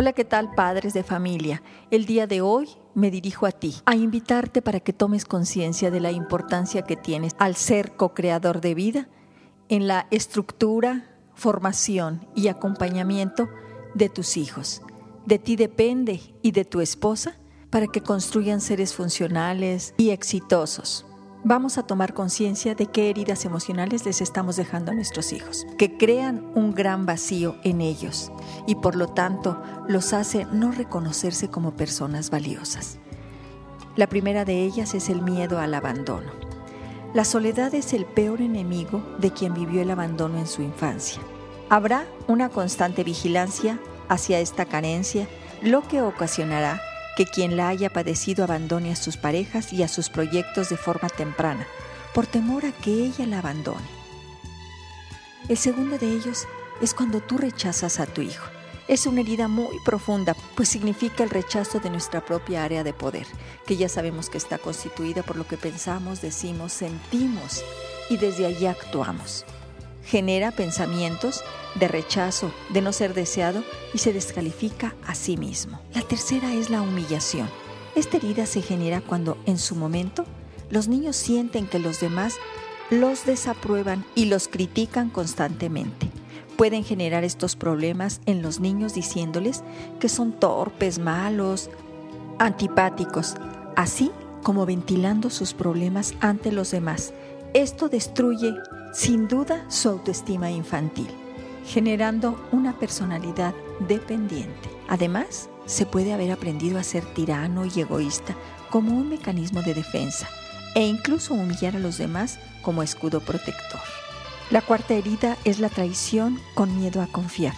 Hola, ¿qué tal padres de familia? El día de hoy me dirijo a ti, a invitarte para que tomes conciencia de la importancia que tienes al ser co-creador de vida en la estructura, formación y acompañamiento de tus hijos. De ti depende y de tu esposa para que construyan seres funcionales y exitosos vamos a tomar conciencia de qué heridas emocionales les estamos dejando a nuestros hijos, que crean un gran vacío en ellos y por lo tanto los hace no reconocerse como personas valiosas. La primera de ellas es el miedo al abandono. La soledad es el peor enemigo de quien vivió el abandono en su infancia. Habrá una constante vigilancia hacia esta carencia, lo que ocasionará que quien la haya padecido abandone a sus parejas y a sus proyectos de forma temprana, por temor a que ella la abandone. El segundo de ellos es cuando tú rechazas a tu hijo. Es una herida muy profunda, pues significa el rechazo de nuestra propia área de poder, que ya sabemos que está constituida por lo que pensamos, decimos, sentimos y desde allí actuamos genera pensamientos de rechazo, de no ser deseado y se descalifica a sí mismo. La tercera es la humillación. Esta herida se genera cuando en su momento los niños sienten que los demás los desaprueban y los critican constantemente. Pueden generar estos problemas en los niños diciéndoles que son torpes, malos, antipáticos, así como ventilando sus problemas ante los demás. Esto destruye sin duda su autoestima infantil, generando una personalidad dependiente. Además, se puede haber aprendido a ser tirano y egoísta como un mecanismo de defensa e incluso humillar a los demás como escudo protector. La cuarta herida es la traición con miedo a confiar.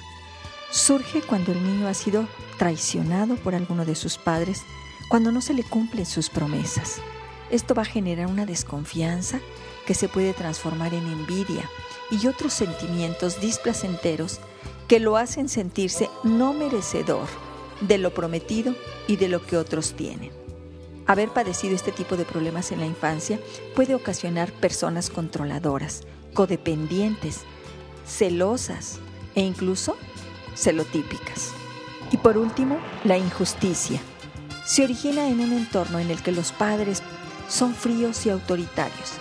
Surge cuando el niño ha sido traicionado por alguno de sus padres, cuando no se le cumplen sus promesas. Esto va a generar una desconfianza que se puede transformar en envidia y otros sentimientos displacenteros que lo hacen sentirse no merecedor de lo prometido y de lo que otros tienen. Haber padecido este tipo de problemas en la infancia puede ocasionar personas controladoras, codependientes, celosas e incluso celotípicas. Y por último, la injusticia. Se origina en un entorno en el que los padres son fríos y autoritarios,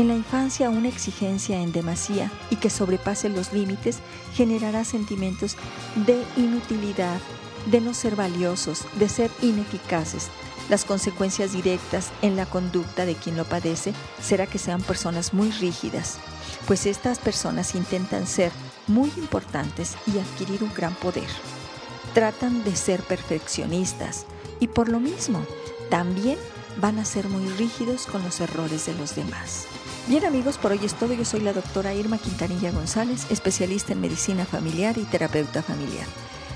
en la infancia una exigencia en demasía y que sobrepase los límites generará sentimientos de inutilidad, de no ser valiosos, de ser ineficaces. Las consecuencias directas en la conducta de quien lo padece será que sean personas muy rígidas, pues estas personas intentan ser muy importantes y adquirir un gran poder. Tratan de ser perfeccionistas y por lo mismo también van a ser muy rígidos con los errores de los demás. Bien amigos, por hoy es todo. Yo soy la doctora Irma Quintanilla González, especialista en medicina familiar y terapeuta familiar.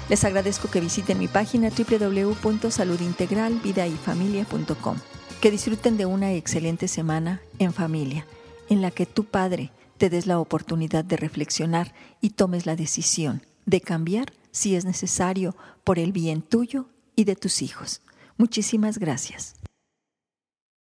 Les agradezco que visiten mi página www.saludintegralvidayfamilia.com. Que disfruten de una excelente semana en familia, en la que tu padre te des la oportunidad de reflexionar y tomes la decisión de cambiar si es necesario por el bien tuyo y de tus hijos. Muchísimas gracias.